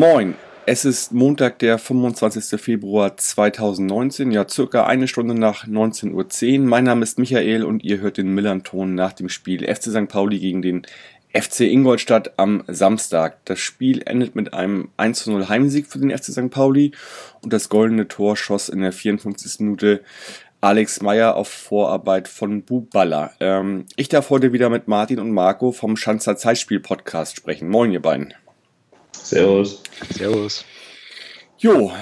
Moin, es ist Montag, der 25. Februar 2019, ja circa eine Stunde nach 19.10 Uhr. Mein Name ist Michael und ihr hört den Millern-Ton nach dem Spiel FC St. Pauli gegen den FC Ingolstadt am Samstag. Das Spiel endet mit einem 1-0 Heimsieg für den FC St. Pauli und das goldene Tor schoss in der 54. Minute Alex Meyer auf Vorarbeit von Buballa. Ähm, ich darf heute wieder mit Martin und Marco vom Schanzer Zeitspiel Podcast sprechen. Moin, ihr beiden. Servus. Servus. Jo,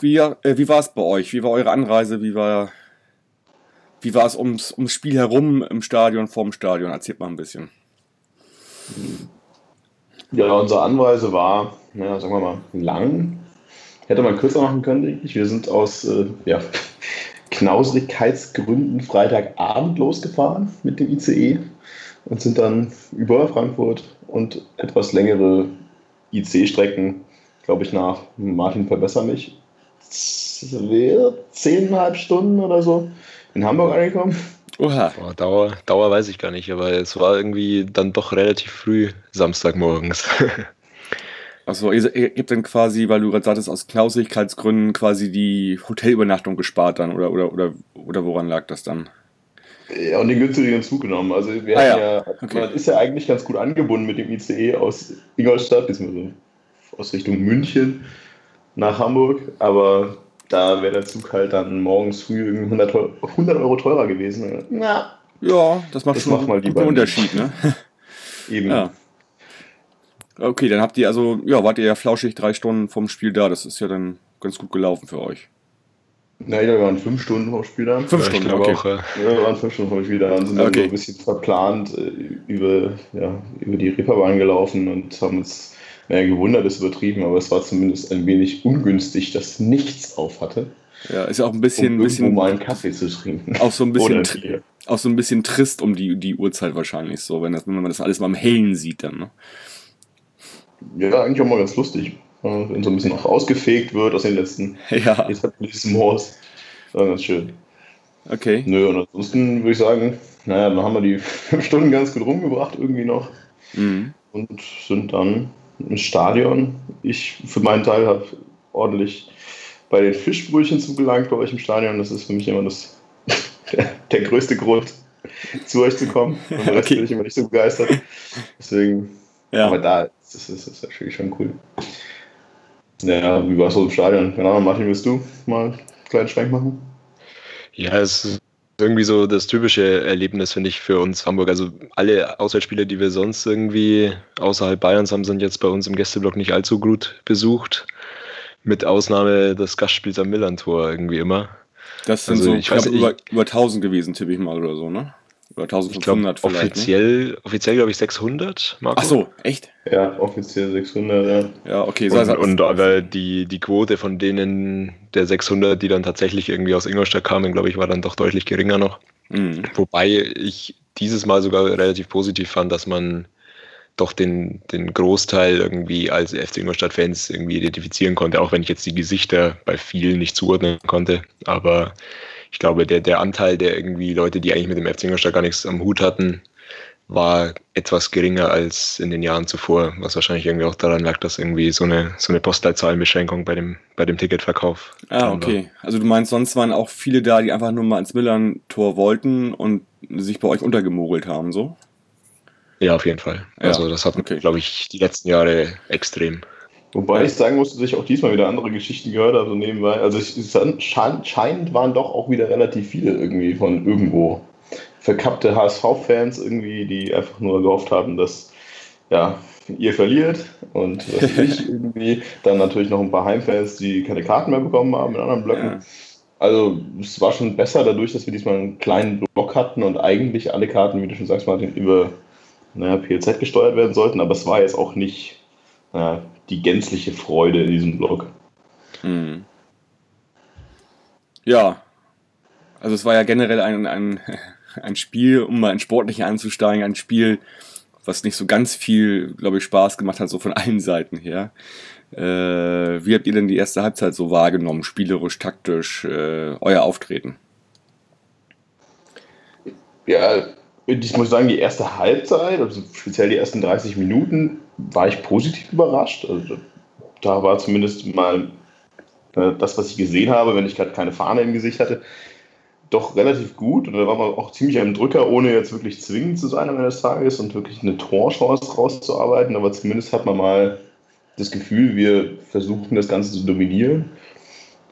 wie, äh, wie war es bei euch? Wie war eure Anreise? Wie war, wie war es ums, ums Spiel herum im Stadion, vorm Stadion? Erzählt mal ein bisschen. Ja, unsere Anreise war, ja, sagen wir mal, lang. Hätte man kürzer machen können, denke ich. Wir sind aus äh, ja, Knauserigkeitsgründen Freitagabend losgefahren mit dem ICE und sind dann über Frankfurt und etwas längere IC-Strecken, glaube ich, nach Martin verbessere mich, zehneinhalb Stunden oder so in Hamburg angekommen. Oha. Boah, Dauer, Dauer weiß ich gar nicht, aber es war irgendwie dann doch relativ früh Samstagmorgens. Achso, ihr, ihr habt dann quasi, weil du gerade sagtest, aus Knausigkeitsgründen quasi die Hotelübernachtung gespart dann oder, oder, oder, oder woran lag das dann? Ja, und den günstigeren Zug genommen. Also wir ah, ja. ja okay. man ist ja eigentlich ganz gut angebunden mit dem ICE aus Ingolstadt, beziehungsweise aus Richtung München nach Hamburg, aber da wäre der Zug halt dann morgens früh 100, 100 Euro teurer gewesen. Na, ja, das macht das schon macht mal einen Unterschied, ne? Eben. Ja. Okay, dann habt ihr also, ja, wart ihr ja flauschig drei Stunden vom Spiel da. Das ist ja dann ganz gut gelaufen für euch. Nein, wir waren fünf Stunden vom Spiel da. Fünf Stunden, okay. Auch, ja. wir waren fünf Stunden vom Spiel da und sind dann okay. so ein bisschen verplant äh, über, ja, über die Ripperbahn gelaufen und haben uns naja, gewundert, ist übertrieben, aber es war zumindest ein wenig ungünstig, dass nichts auf hatte. Ja, ist auch ein bisschen. Um bisschen mal einen Kaffee zu trinken. Auch so ein bisschen, auch so ein bisschen trist um die, die Uhrzeit wahrscheinlich so, wenn, das, wenn man das alles mal im Hellen sieht dann. Ne? Ja, eigentlich auch mal ganz lustig wenn so ein bisschen auch ausgefegt wird aus den letzten ja. Etablissements. Das ganz schön. Okay. Nö, und ansonsten würde ich sagen, naja, dann haben wir die fünf Stunden ganz gut rumgebracht irgendwie noch mhm. und sind dann im Stadion. Ich für meinen Teil habe ordentlich bei den Fischbrötchen zugelangt bei euch im Stadion. Das ist für mich immer das, der, der größte Grund, zu euch zu kommen. Und der Rest okay. bin ich immer nicht so begeistert. Deswegen, ja. aber da ist es natürlich schon cool. Ja, wie war es so im Stadion? Keine Ahnung, Martin, willst du mal einen kleinen Schwenk machen? Ja, es ist irgendwie so das typische Erlebnis, finde ich, für uns Hamburg. Also alle Auswärtsspiele, die wir sonst irgendwie außerhalb Bayerns haben, sind jetzt bei uns im Gästeblock nicht allzu gut besucht. Mit Ausnahme des Gastspiels am Millantor irgendwie immer. Das sind also, so, ich weiß, über, über 1000 gewesen, tippe ich mal oder so, ne? Oder 1500 glaub, vielleicht. Offiziell, ne? offiziell glaube ich 600, Marco. Ach so, echt? Ja, offiziell 600, ja. Ja, okay. Und, so und aber die, die Quote von denen der 600, die dann tatsächlich irgendwie aus Ingolstadt kamen, glaube ich, war dann doch deutlich geringer noch. Mhm. Wobei ich dieses Mal sogar relativ positiv fand, dass man doch den, den Großteil irgendwie als FC Ingolstadt-Fans irgendwie identifizieren konnte, auch wenn ich jetzt die Gesichter bei vielen nicht zuordnen konnte. Aber ich glaube, der, der Anteil der irgendwie Leute, die eigentlich mit dem FC Ingolstadt gar nichts am Hut hatten, war etwas geringer als in den Jahren zuvor, was wahrscheinlich irgendwie auch daran lag, dass irgendwie so eine, so eine Postleitzahlenbeschränkung bei dem, bei dem Ticketverkauf. Ah, okay. War. Also du meinst, sonst waren auch viele da, die einfach nur mal ins Millern-Tor wollten und sich bei euch untergemogelt haben, so? Ja, auf jeden Fall. Ja. Also das hat, okay. glaube ich, die letzten Jahre extrem. Wobei ich sagen muss, dass ich auch diesmal wieder andere Geschichten gehört habe, so nebenbei. Also es scheint waren doch auch wieder relativ viele irgendwie von irgendwo verkappte HSV-Fans irgendwie, die einfach nur gehofft haben, dass ja, ihr verliert und was ich irgendwie. Dann natürlich noch ein paar Heimfans, die keine Karten mehr bekommen haben in anderen Blöcken. Ja. Also es war schon besser dadurch, dass wir diesmal einen kleinen Block hatten und eigentlich alle Karten, wie du schon sagst, Martin, über naja, PLZ gesteuert werden sollten, aber es war jetzt auch nicht naja, die gänzliche Freude in diesem Blog. Hm. Ja, also es war ja generell ein, ein, ein Spiel, um mal in Sportliche anzusteigen, ein Spiel, was nicht so ganz viel, glaube ich, Spaß gemacht hat, so von allen Seiten her. Äh, wie habt ihr denn die erste Halbzeit so wahrgenommen, spielerisch, taktisch, äh, euer Auftreten? Ja, ich muss sagen, die erste Halbzeit, also speziell die ersten 30 Minuten, war ich positiv überrascht. Also, da war zumindest mal äh, das, was ich gesehen habe, wenn ich gerade keine Fahne im Gesicht hatte, doch relativ gut. Und da war man auch ziemlich am Drücker, ohne jetzt wirklich zwingend zu sein am Ende des Tages und wirklich eine Torchance rauszuarbeiten. Aber zumindest hat man mal das Gefühl, wir versuchen das Ganze zu dominieren.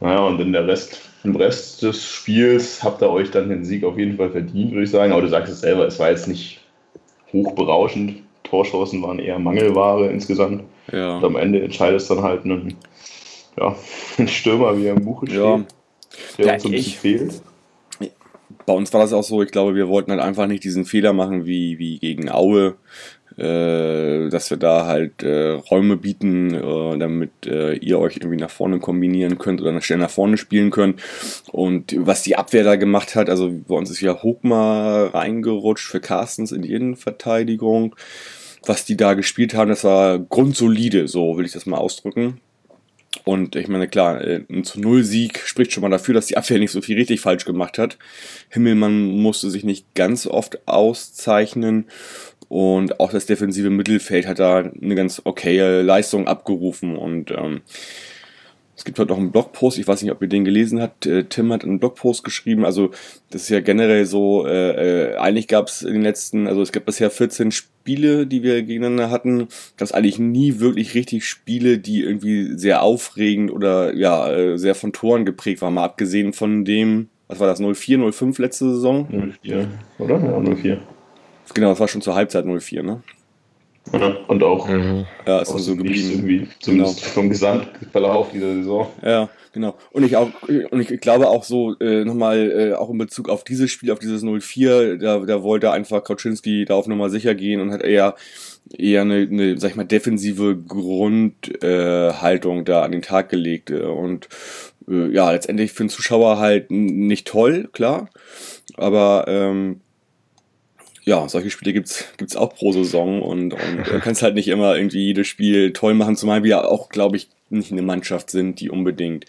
Naja, und in der Rest, im Rest des Spiels habt ihr euch dann den Sieg auf jeden Fall verdient, würde ich sagen. Aber du sagst es selber, es war jetzt nicht hochberauschend. Torchancen waren eher Mangelware insgesamt. Ja. Und am Ende entscheidet es dann halt ein, ja, ein Stürmer, wie er im Buche steht, ja. der ja, uns ein bisschen fehlt. Bei uns war das auch so, ich glaube, wir wollten halt einfach nicht diesen Fehler machen wie, wie gegen Aue, äh, dass wir da halt äh, Räume bieten, äh, damit äh, ihr euch irgendwie nach vorne kombinieren könnt oder schnell nach vorne spielen könnt. Und was die Abwehr da gemacht hat, also bei uns ist ja Hochmar reingerutscht für Carstens in die Innenverteidigung. Was die da gespielt haben, das war grundsolide, so will ich das mal ausdrücken. Und ich meine, klar, äh, ein zu Null Sieg spricht schon mal dafür, dass die Abwehr nicht so viel richtig falsch gemacht hat. Himmelmann musste sich nicht ganz oft auszeichnen und auch das defensive Mittelfeld hat da eine ganz okaye Leistung abgerufen. Und ähm, es gibt heute auch einen Blogpost, ich weiß nicht, ob ihr den gelesen habt. Äh, Tim hat einen Blogpost geschrieben. Also, das ist ja generell so, äh, äh, eigentlich gab es in den letzten, also es gab bisher 14 Spiele, die wir gegeneinander hatten. Gab es eigentlich nie wirklich richtig Spiele, die irgendwie sehr aufregend oder ja, äh, sehr von Toren geprägt waren. Mal abgesehen von dem, was war das, 04, 05 letzte Saison? 04, oder? Ja, 04. Genau, das war schon zur Halbzeit 04, ne? Ja, und auch mhm. ja, ist so geblieben. Irgendwie, zumindest genau. vom Gesamtverlauf dieser Saison. Ja, genau. Und ich auch, und ich glaube auch so, äh, nochmal, äh, auch in Bezug auf dieses Spiel, auf dieses 04, da, da wollte einfach Kautschinski da auf Nummer sicher gehen und hat eher, eher eine, eine sag ich mal, defensive Grundhaltung äh, da an den Tag gelegt. Äh, und äh, ja, letztendlich für den Zuschauer halt nicht toll, klar. Aber ähm, ja, solche Spiele gibt's gibt's auch pro Saison und, und du kannst halt nicht immer irgendwie jedes Spiel toll machen, zumal wir auch, glaube ich, nicht eine Mannschaft sind, die unbedingt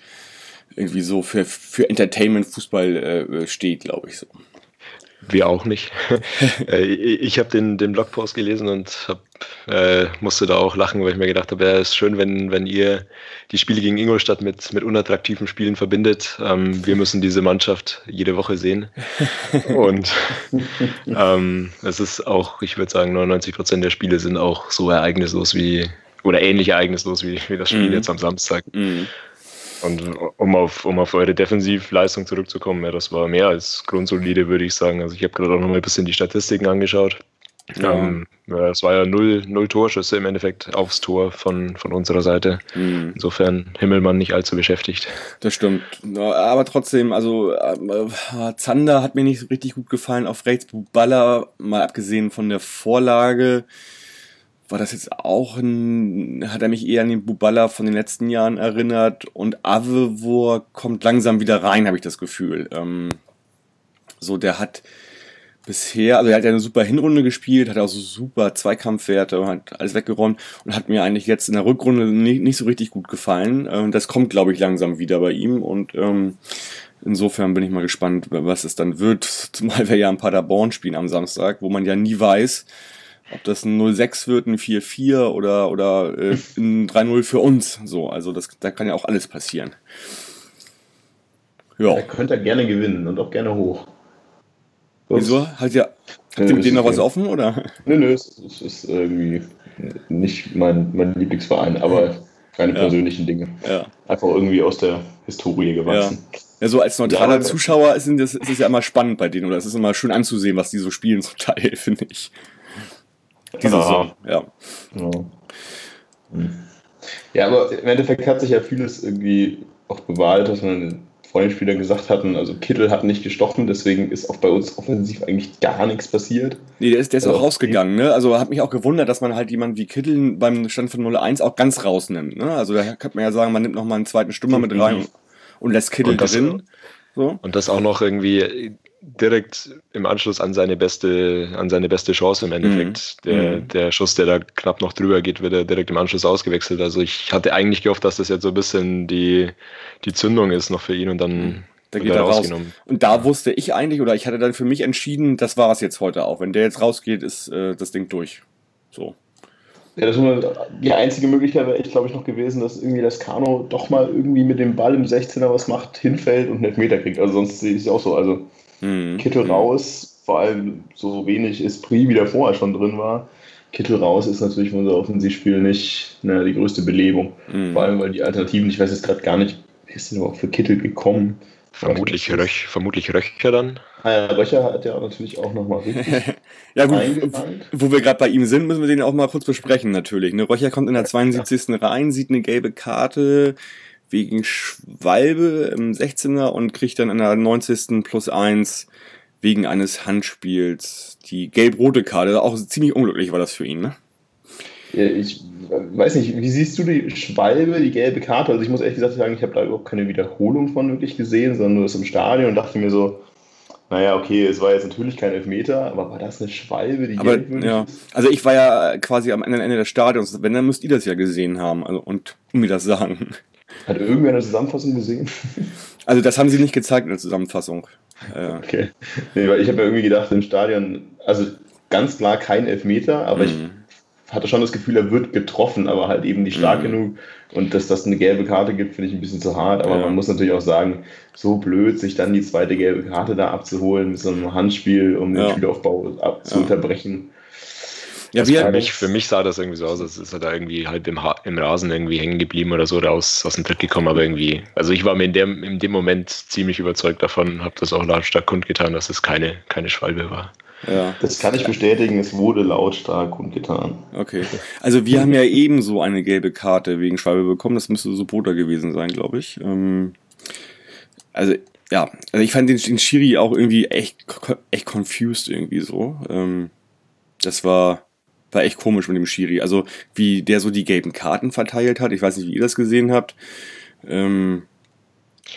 irgendwie so für, für Entertainment Fußball äh, steht, glaube ich so. Wir auch nicht. Äh, ich habe den, den Blogpost gelesen und hab, äh, musste da auch lachen, weil ich mir gedacht habe, ja, es ist schön, wenn, wenn ihr die Spiele gegen Ingolstadt mit, mit unattraktiven Spielen verbindet. Ähm, wir müssen diese Mannschaft jede Woche sehen. und ähm, es ist auch, ich würde sagen, 99 Prozent der Spiele sind auch so ereignislos wie, oder ähnlich ereignislos wie, wie das Spiel mhm. jetzt am Samstag. Mhm. Und um auf, um auf eure Defensivleistung zurückzukommen, ja, das war mehr als grundsolide, würde ich sagen. Also ich habe gerade auch noch mal ein bisschen die Statistiken angeschaut. Ja. Ähm, ja, es war ja null, null Torschüsse im Endeffekt aufs Tor von, von unserer Seite. Mhm. Insofern Himmelmann nicht allzu beschäftigt. Das stimmt. Aber trotzdem, also äh, Zander hat mir nicht so richtig gut gefallen auf rechts. Baller, mal abgesehen von der Vorlage, war das jetzt auch ein, hat er mich eher an den Buballa von den letzten Jahren erinnert und Avevor kommt langsam wieder rein, habe ich das Gefühl. Ähm, so, der hat bisher, also er hat ja eine super Hinrunde gespielt, hat auch so super Zweikampfwerte, hat alles weggeräumt und hat mir eigentlich jetzt in der Rückrunde nicht, nicht so richtig gut gefallen. Ähm, das kommt, glaube ich, langsam wieder bei ihm und ähm, insofern bin ich mal gespannt, was es dann wird, zumal wir ja ein Paderborn spielen am Samstag, wo man ja nie weiß, ob das ein 0-6 wird, ein 4-4 oder, oder äh, ein 3-0 für uns. So, also das, da kann ja auch alles passieren. Ja. Er könnte gerne gewinnen und auch gerne hoch. Wieso? Hat ja, hat ja, mit denen noch was offen, oder? Nö, nö, es, es ist irgendwie nicht mein, mein Lieblingsverein, aber keine ja. persönlichen Dinge. Ja. Einfach irgendwie aus der Historie gewachsen. Ja. Ja, so als neutraler ja, Zuschauer ist es, ist es ja immer spannend bei denen oder es ist immer schön anzusehen, was die so spielen zum Teil, finde ich. Diese Saison, ja. Ja. ja, aber im Endeffekt hat sich ja vieles irgendwie auch bewahrt, was man vor den Spielern gesagt hatten. Also Kittel hat nicht gestochen, deswegen ist auch bei uns offensiv eigentlich gar nichts passiert. Nee, der ist, der ist also, auch rausgegangen, ne? Also hat mich auch gewundert, dass man halt jemanden wie Kittel beim Stand von 0-1 auch ganz rausnimmt. Ne? Also da kann man ja sagen, man nimmt nochmal einen zweiten Stürmer mit rein und lässt Kittel und das, drin. So. Und das auch noch irgendwie direkt im Anschluss an seine beste, an seine beste Chance im Endeffekt. Mhm. Der, mhm. der Schuss, der da knapp noch drüber geht, wird er direkt im Anschluss ausgewechselt. Also ich hatte eigentlich gehofft, dass das jetzt so ein bisschen die, die Zündung ist noch für ihn und dann. Mhm. Da geht er raus. Und da wusste ich eigentlich, oder ich hatte dann für mich entschieden, das war es jetzt heute auch. Wenn der jetzt rausgeht, ist äh, das Ding durch. So. Ja, das war die einzige Möglichkeit wäre echt, glaube ich, noch gewesen, dass irgendwie das Kano doch mal irgendwie mit dem Ball im 16er was macht, hinfällt und einen Elfmeter kriegt. Also sonst sehe ich es auch so. Also mhm. Kittel raus, vor allem so wenig Esprit wie der vorher schon drin war. Kittel raus ist natürlich für unser Offensivspiel nicht ne, die größte Belebung. Mhm. Vor allem, weil die Alternativen, ich weiß jetzt gerade gar nicht, wie ist denn überhaupt für Kittel gekommen? Vermutlich, Röch, vermutlich Röcher dann. Ah ja, Röcher hat ja natürlich auch nochmal richtig. ja, gut, wo wir gerade bei ihm sind, müssen wir den auch mal kurz besprechen, natürlich. Ne? Röcher kommt in der 72. Ja. rein, sieht eine gelbe Karte wegen Schwalbe im 16er und kriegt dann in der 90. plus 1 wegen eines Handspiels die gelb-rote Karte. Auch ziemlich unglücklich war das für ihn, ne? Ja, ich weiß nicht, wie siehst du die Schwalbe, die gelbe Karte? Also ich muss ehrlich gesagt sagen, ich habe da überhaupt keine Wiederholung von wirklich gesehen, sondern nur das im Stadion und dachte mir so, naja, okay, es war jetzt natürlich kein Elfmeter, aber war das eine Schwalbe, die aber, gelb ja. Also ich war ja quasi am Ende des Stadions, wenn, dann müsst ihr das ja gesehen haben also, und mir das sagen. Hat irgendwer eine Zusammenfassung gesehen? Also das haben sie nicht gezeigt in der Zusammenfassung. Okay. Nee, weil ich habe ja irgendwie gedacht, im Stadion, also ganz klar kein Elfmeter, aber mhm. ich hatte schon das Gefühl, er wird getroffen, aber halt eben nicht stark mhm. genug. Und dass das eine gelbe Karte gibt, finde ich ein bisschen zu hart. Aber ja. man muss natürlich auch sagen, so blöd, sich dann die zweite gelbe Karte da abzuholen mit so einem Handspiel, um ja. den Spielaufbau ab zu ja. unterbrechen. Ja, für, mich, für mich sah das irgendwie so aus, als ist er da irgendwie halt im, ha im Rasen irgendwie hängen geblieben oder so, oder aus, aus dem Tritt gekommen, aber irgendwie, also ich war mir in dem, in dem Moment ziemlich überzeugt davon, habe das auch lautstark kundgetan, dass es keine, keine Schwalbe war. Ja. Das kann ich bestätigen, es wurde lautstark kundgetan. Okay. Also wir haben ja ebenso eine gelbe Karte wegen Schwalbe bekommen. Das müsste Subota gewesen sein, glaube ich. Ähm, also ja, also ich fand den, den Schiri auch irgendwie echt, echt confused irgendwie so. Ähm, das war, war echt komisch mit dem Schiri. Also wie der so die gelben Karten verteilt hat. Ich weiß nicht, wie ihr das gesehen habt. Ähm,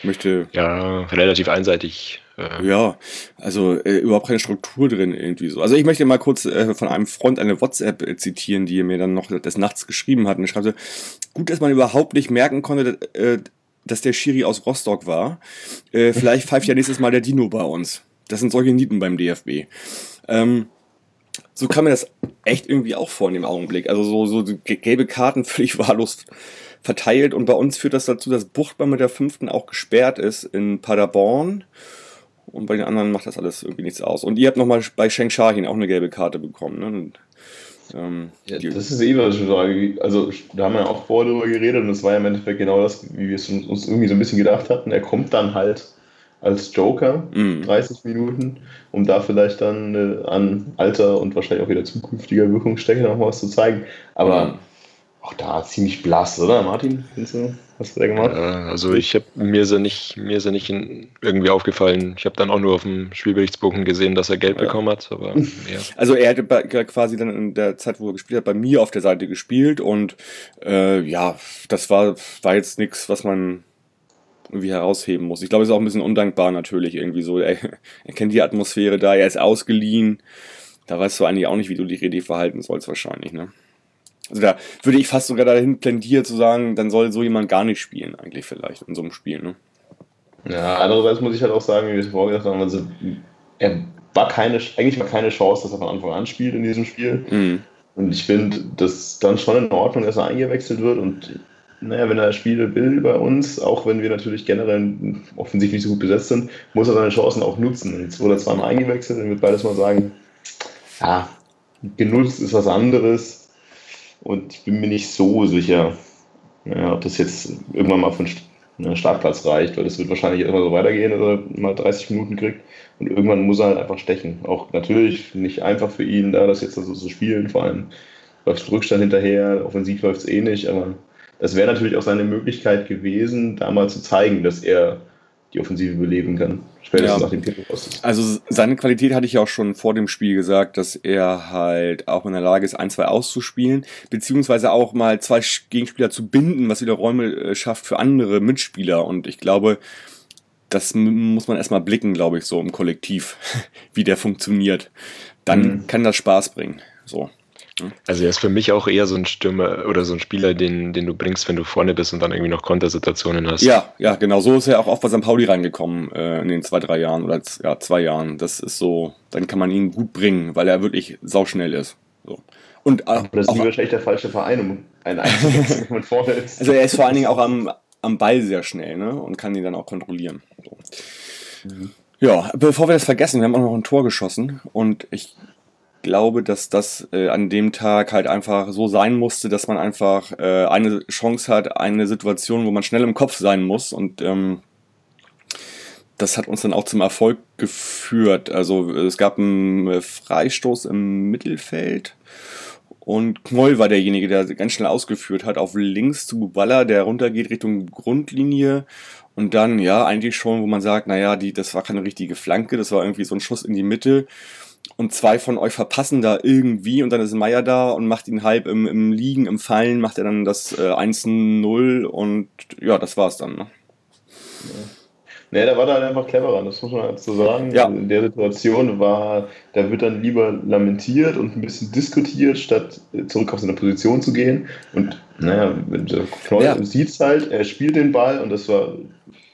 möchte. Ja, relativ einseitig ja, also äh, überhaupt keine Struktur drin irgendwie so. Also ich möchte mal kurz äh, von einem Freund eine WhatsApp äh, zitieren, die er mir dann noch des Nachts geschrieben hat. Und er schreibt so, gut, dass man überhaupt nicht merken konnte, äh, dass der Schiri aus Rostock war. Äh, vielleicht pfeift ja nächstes Mal der Dino bei uns. Das sind solche Nieten beim DFB. Ähm, so kam mir das echt irgendwie auch vor in dem Augenblick. Also so, so gelbe Karten völlig wahllos verteilt. Und bei uns führt das dazu, dass Buchtmann mit der fünften auch gesperrt ist in Paderborn und bei den anderen macht das alles irgendwie nichts aus. Und ihr habt nochmal bei Sheng Shahin auch eine gelbe Karte bekommen, ne? Und, ähm, ja, das ist eh, was ich schon sage. Also, da haben wir ja auch vorher drüber geredet und es war ja im Endeffekt genau das, wie wir es uns irgendwie so ein bisschen gedacht hatten. Er kommt dann halt als Joker, mm. 30 Minuten, um da vielleicht dann äh, an alter und wahrscheinlich auch wieder zukünftiger Wirkungsstärke noch mal was zu zeigen. Aber mm. auch da ziemlich blass, oder Martin? Findest du? Was hast du da gemacht? Ja, also ich habe mir ist er nicht, mir ist er nicht irgendwie aufgefallen. Ich habe dann auch nur auf dem Spielberichtsbogen gesehen, dass er Geld ja. bekommen hat. Aber, ja. Also er hätte quasi dann in der Zeit, wo er gespielt hat, bei mir auf der Seite gespielt und äh, ja, das war, war jetzt nichts, was man irgendwie herausheben muss. Ich glaube, es ist auch ein bisschen undankbar natürlich irgendwie so. Er, er kennt die Atmosphäre da, er ist ausgeliehen. Da weißt du eigentlich auch nicht, wie du die Rede verhalten sollst wahrscheinlich, ne? Also da würde ich fast sogar dahin plädieren zu sagen, dann soll so jemand gar nicht spielen, eigentlich vielleicht in so einem Spiel. Ne? Ja, andererseits muss ich halt auch sagen, wie wir es vorher gesagt haben, also er war keine, eigentlich war keine Chance, dass er von Anfang an spielt in diesem Spiel. Mhm. Und ich finde, das dann schon in Ordnung, dass er eingewechselt wird und naja, wenn er Spiele will bei uns, auch wenn wir natürlich generell offensichtlich nicht so gut besetzt sind, muss er seine Chancen auch nutzen. Jetzt wurde er zweimal eingewechselt, dann wird beides mal sagen, ja, genutzt ist was anderes und ich bin mir nicht so sicher, ja, ob das jetzt irgendwann mal von ne, Startplatz reicht, weil das wird wahrscheinlich immer so weitergehen, dass er mal 30 Minuten kriegt. Und irgendwann muss er halt einfach stechen. Auch natürlich nicht einfach für ihn, da das jetzt also so spielen. Vor allem läuft Rückstand hinterher, offensiv läuft es eh nicht, aber das wäre natürlich auch seine Möglichkeit gewesen, da mal zu zeigen, dass er die Offensive beleben kann. Spätestens ja. nach dem Titel Also seine Qualität hatte ich ja auch schon vor dem Spiel gesagt, dass er halt auch in der Lage ist, ein, zwei auszuspielen, beziehungsweise auch mal zwei Gegenspieler zu binden, was wieder Räume äh, schafft für andere Mitspieler. Und ich glaube, das muss man erstmal blicken, glaube ich, so im Kollektiv, wie der funktioniert. Dann mhm. kann das Spaß bringen. So. Also er ist für mich auch eher so ein Stürmer oder so ein Spieler, den, den du bringst, wenn du vorne bist und dann irgendwie noch Kontersituationen hast. Ja, ja, genau. So ist er auch oft bei St. Pauli reingekommen äh, in den zwei, drei Jahren oder ja, zwei Jahren. Das ist so, dann kann man ihn gut bringen, weil er wirklich sauschnell ist. So. Und, äh, Aber das ist wahrscheinlich der falsche Verein, um einen einzusetzen, wenn man vorne ist. Also er ist vor allen Dingen auch am, am Ball sehr schnell ne? und kann ihn dann auch kontrollieren. So. Mhm. Ja, bevor wir das vergessen, wir haben auch noch ein Tor geschossen und ich glaube, dass das äh, an dem Tag halt einfach so sein musste, dass man einfach äh, eine Chance hat, eine Situation, wo man schnell im Kopf sein muss. Und ähm, das hat uns dann auch zum Erfolg geführt. Also es gab einen äh, Freistoß im Mittelfeld. Und Knoll war derjenige, der ganz schnell ausgeführt hat, auf links zu Baller, der runtergeht Richtung Grundlinie. Und dann, ja, eigentlich schon, wo man sagt, naja, die, das war keine richtige Flanke, das war irgendwie so ein Schuss in die Mitte und zwei von euch verpassen da irgendwie und dann ist Meier da und macht ihn halb im, im Liegen, im Fallen, macht er dann das äh, 1-0 und ja, das war's dann. Ne? Nee, da war halt einfach cleverer, das muss man halt so sagen. Ja. In der Situation war, da wird dann lieber lamentiert und ein bisschen diskutiert, statt zurück auf seine Position zu gehen. Und naja, der Knoll ja. sieht es halt, er spielt den Ball und das war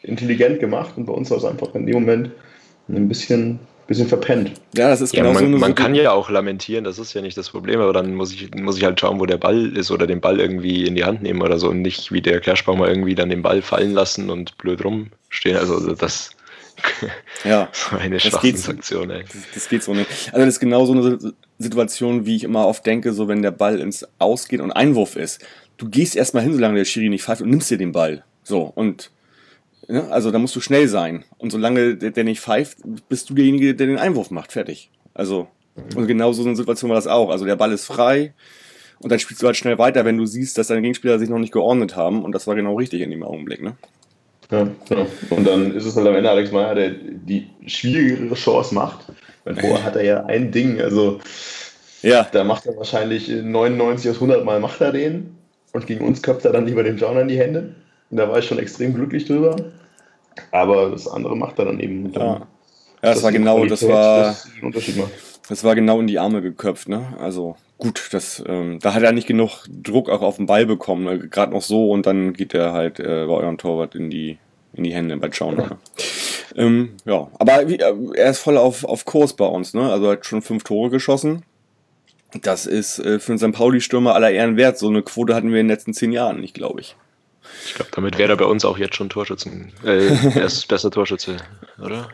intelligent gemacht und bei uns war es einfach in dem Moment ein bisschen bisschen verpennt. Ja, das ist ja, genau man, so eine Man kann ja auch lamentieren, das ist ja nicht das Problem, aber dann muss ich, muss ich halt schauen, wo der Ball ist oder den Ball irgendwie in die Hand nehmen oder so und nicht wie der Kerschbaumer irgendwie dann den Ball fallen lassen und blöd rumstehen. Also das ja, so eine Sanktion, ey. Das, das, geht so nicht. Also das ist genau so eine Situation, wie ich immer oft denke, so wenn der Ball ins Ausgeht und Einwurf ist. Du gehst erstmal hin, solange der Schiri nicht pfeift und nimmst dir den Ball. So, und Ne? Also da musst du schnell sein. Und solange der, der nicht pfeift, bist du derjenige, der den Einwurf macht. Fertig. Also, und genau so eine Situation war das auch. Also der Ball ist frei und dann spielst du halt schnell weiter, wenn du siehst, dass deine Gegenspieler sich noch nicht geordnet haben. Und das war genau richtig in dem Augenblick. Ne? Ja, genau. Und dann ist es halt am Ende Alex Meyer, der die schwierigere Chance macht. Weil vorher hat er ja ein Ding, also ja. da macht er wahrscheinlich 99 aus 100 Mal macht er den und gegen uns köpft er dann lieber dem John in die Hände. Und da war ich schon extrem glücklich drüber. Aber das andere macht er dann eben. Dann, ja. ja, das war genau, Qualität, das war. Das, Unterschied macht. das war genau in die Arme geköpft, ne? Also gut, das, ähm, da hat er nicht genug Druck auch auf den Ball bekommen, ne? gerade noch so und dann geht er halt äh, bei eurem Torwart in die, in die Hände bei Schauen. Ja. Ähm, ja, aber wie, äh, er ist voll auf, auf Kurs bei uns, ne? Also er hat schon fünf Tore geschossen. Das ist äh, für einen St. Pauli-Stürmer aller Ehren wert. So eine Quote hatten wir in den letzten zehn Jahren nicht, glaube ich. Ich glaube, damit wäre er bei uns auch jetzt schon Torschützen. Äh, er ist bester Torschütze, oder?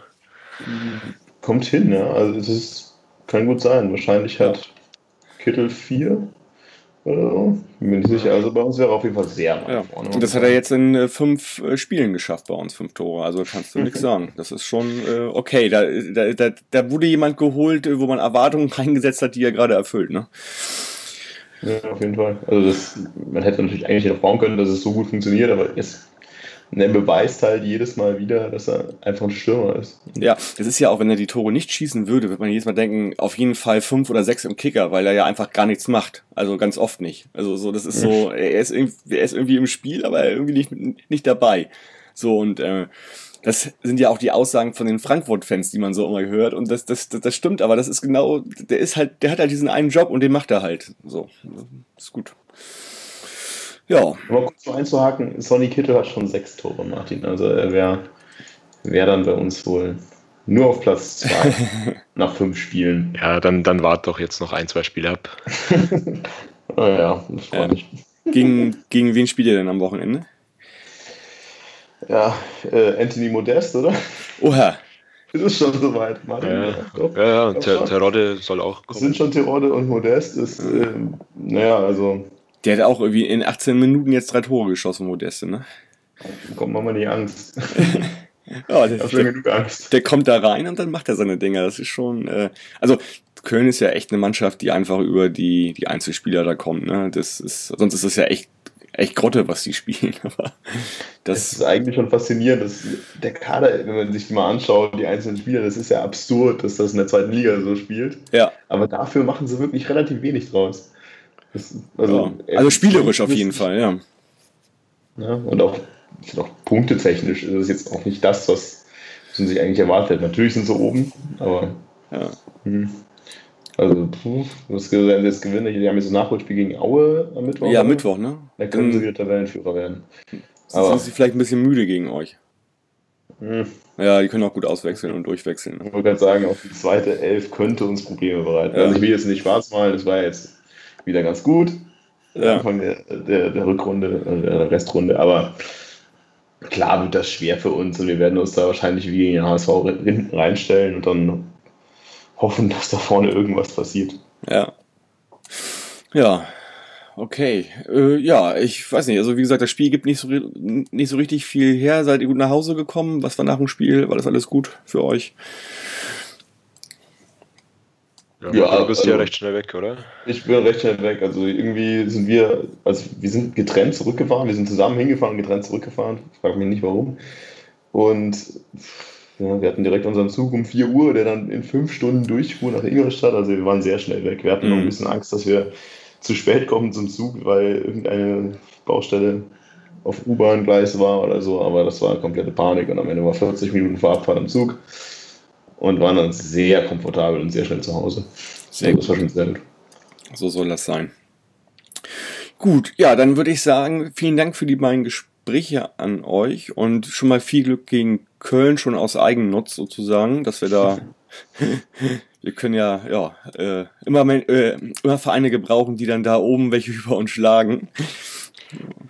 Kommt hin, ja. Also es ist, kann gut sein. Wahrscheinlich hat Kittel 4 oder so. Bin mir nicht sicher. Also bei uns wäre er auf jeden Fall sehr nach ja. vorne. Und das hat er jetzt in äh, fünf äh, Spielen geschafft bei uns, fünf Tore. Also kannst du nichts sagen. Das ist schon äh, okay. Da, da, da, da wurde jemand geholt, wo man Erwartungen reingesetzt hat, die er gerade erfüllt. Ne? Ja, auf jeden Fall. Also das, man hätte natürlich eigentlich noch bauen können, dass es so gut funktioniert, aber es er beweist halt jedes Mal wieder, dass er einfach ein Stürmer ist. Ja, es ist ja auch, wenn er die Tore nicht schießen würde, würde man jedes Mal denken, auf jeden Fall fünf oder sechs im Kicker, weil er ja einfach gar nichts macht. Also ganz oft nicht. Also so, das ist so, er ist irgendwie, er ist irgendwie im Spiel, aber irgendwie nicht, nicht dabei. So und äh, das sind ja auch die Aussagen von den Frankfurt-Fans, die man so immer hört. Und das, das, das, das stimmt, aber das ist genau, der ist halt, der hat halt diesen einen Job und den macht er halt. So, ist gut. Ja. Aber kurz noch einzuhaken, Sonny Kittel hat schon sechs Tore, Martin. Also er wäre wär dann bei uns wohl nur auf Platz zwei nach fünf Spielen. Ja, dann, dann wart doch jetzt noch ein, zwei Spiele ab. naja, das freut mich. Gegen, gegen wen spielt ihr denn am Wochenende? Ja, äh, Anthony Modest, oder? Oha. Es ist schon soweit, Martin. Ja, ja, ja, ja und Ter Terodde soll auch kommen. Es sind schon Terodde und Modest. Ist, äh, naja, also. Der hat auch irgendwie in 18 Minuten jetzt drei Tore geschossen, Modeste, ne? Kommt mal die Angst. ja, der, der, Angst. der kommt da rein und dann macht er seine Dinger. Das ist schon. Äh, also, Köln ist ja echt eine Mannschaft, die einfach über die, die Einzelspieler da kommt. Ne? Das ist, sonst ist es ja echt echt Grotte, was die spielen. Aber das, das ist eigentlich schon faszinierend, dass der Kader, wenn man sich die mal anschaut, die einzelnen Spieler, das ist ja absurd, dass das in der zweiten Liga so spielt. Ja. Aber dafür machen sie wirklich relativ wenig draus. Das, also, ja. also spielerisch auf jeden Fall, ja. ja und auch, auch punktetechnisch ist es jetzt auch nicht das, was, man sich eigentlich erwartet. Natürlich sind sie oben, aber. Ja. Mh. Also, puh, das jetzt gewinnen. Die haben jetzt ein Nachholspiel gegen Aue am Mittwoch. Ja, oder? Mittwoch, ne? Da können sie wieder Tabellenführer werden. Aber sind sie vielleicht ein bisschen müde gegen euch? Hm. Ja, die können auch gut auswechseln und durchwechseln. Ne? Ich wollte gerade sagen, auch die zweite Elf könnte uns Probleme bereiten. Ja. Also ich will jetzt nicht schwarz malen, das war jetzt wieder ganz gut. Ja. Anfang der, der, der Rückrunde, äh, der Restrunde, aber klar wird das schwer für uns und wir werden uns da wahrscheinlich wie gegen den HSV hinten reinstellen und dann hoffen, dass da vorne irgendwas passiert. Ja. Ja, okay. Äh, ja, ich weiß nicht. Also wie gesagt, das Spiel gibt nicht so, nicht so richtig viel her. Seid ihr gut nach Hause gekommen? Was war nach dem Spiel? War das alles gut für euch? Ja, ja du bist also, ja recht schnell weg, oder? Ich bin recht schnell weg. Also irgendwie sind wir, also wir sind getrennt zurückgefahren. Wir sind zusammen hingefahren und getrennt zurückgefahren. Ich frage mich nicht warum. Und ja, wir hatten direkt unseren Zug um 4 Uhr, der dann in fünf Stunden durchfuhr nach Ingolstadt. Also wir waren sehr schnell weg. Wir hatten mhm. noch ein mhm. bisschen Angst, dass wir zu spät kommen zum Zug, weil irgendeine Baustelle auf U-Bahn-Gleis war oder so. Aber das war komplette Panik und am Ende war 40 Minuten Fahrtfahrt im Zug und waren dann sehr komfortabel und sehr schnell zu Hause. Sehr also, das war schon sehr gut. So soll das sein. Gut, ja, dann würde ich sagen, vielen Dank für die beiden Gespräche an euch und schon mal viel Glück gegen Köln schon aus Eigennutz sozusagen, dass wir da, wir können ja, ja, äh, immer, äh, immer Vereine gebrauchen, die dann da oben welche über uns schlagen.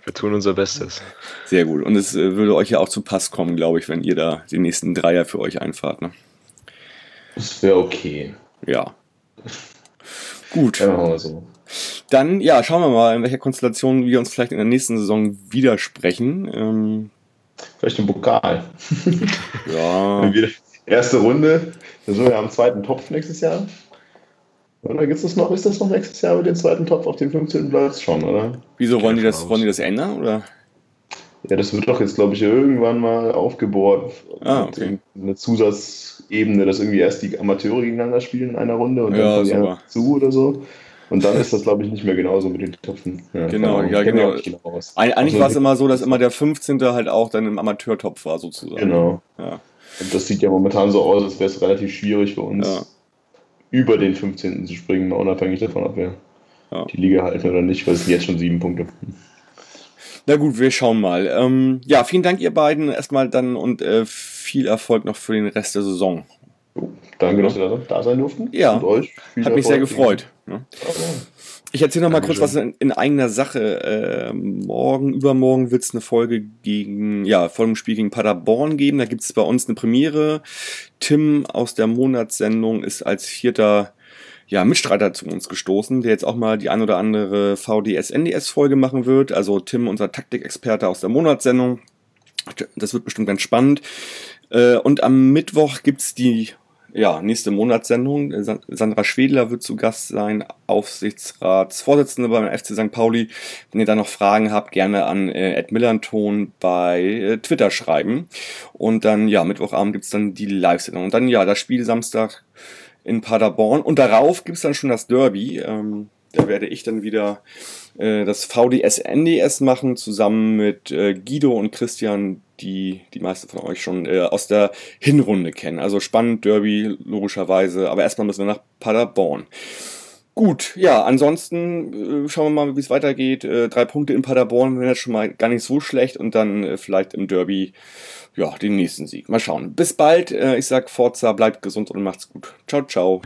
Wir tun unser Bestes. Sehr gut. Und es äh, würde euch ja auch zu Pass kommen, glaube ich, wenn ihr da die nächsten Dreier für euch einfahrt. Ne? Das wäre okay. Ja. Gut. Ja, so. Dann, ja, schauen wir mal, in welcher Konstellation wir uns vielleicht in der nächsten Saison widersprechen. Ähm, Vielleicht im Pokal. Ja. Erste Runde. Also wir haben einen zweiten Topf nächstes Jahr. Oder gibt es das noch? Ist das noch nächstes Jahr mit dem zweiten Topf auf dem 15. Platz schon, oder? Wieso wollen die das, wollen die das ändern? Oder? Ja, das wird doch jetzt, glaube ich, irgendwann mal aufgebohrt. Ah, okay. Eine Zusatzebene, dass irgendwie erst die Amateure gegeneinander spielen in einer Runde und ja, dann zu oder so. Und dann ist das, glaube ich, nicht mehr genauso mit den Töpfen. Ja, genau, ja, genau. genau Eigentlich also, war es immer so, dass immer der 15. halt auch dann im Amateurtopf war, sozusagen. Genau. Ja. Und das sieht ja momentan so aus, als wäre es relativ schwierig für uns, ja. über den 15. zu springen, unabhängig davon, ob wir ja. die Liga halten oder nicht, weil es sind jetzt schon sieben Punkte. Na gut, wir schauen mal. Ähm, ja, vielen Dank, ihr beiden, erstmal dann und äh, viel Erfolg noch für den Rest der Saison. Danke, dass wir da sein durften. Ja, hat mich sehr gefreut. Ne? Ich erzähle noch mal kurz was in, in eigener Sache. Äh, morgen, übermorgen wird es eine Folge gegen, ja, vor dem Spiel gegen Paderborn geben. Da gibt es bei uns eine Premiere. Tim aus der Monatssendung ist als vierter ja, Mitstreiter zu uns gestoßen, der jetzt auch mal die ein oder andere VDS-NDS-Folge machen wird. Also Tim, unser Taktikexperte aus der Monatssendung. Das wird bestimmt ganz spannend. Äh, und am Mittwoch gibt's die ja, nächste Monatssendung. Sandra Schwedler wird zu Gast sein, Aufsichtsratsvorsitzende beim FC St. Pauli. Wenn ihr da noch Fragen habt, gerne an äh, Ed Millanton bei äh, Twitter schreiben. Und dann, ja, Mittwochabend gibt's dann die Live-Sendung. Und dann, ja, das Spiel Samstag in Paderborn. Und darauf gibt's dann schon das Derby. Ähm, da werde ich dann wieder äh, das VDS-NDS machen, zusammen mit äh, Guido und Christian, die die meisten von euch schon äh, aus der Hinrunde kennen. Also spannend, Derby, logischerweise. Aber erstmal müssen wir nach Paderborn. Gut, ja, ansonsten äh, schauen wir mal, wie es weitergeht. Äh, drei Punkte in Paderborn jetzt schon mal gar nicht so schlecht und dann äh, vielleicht im Derby, ja, den nächsten Sieg. Mal schauen. Bis bald. Äh, ich sag Forza, bleibt gesund und macht's gut. Ciao, ciao.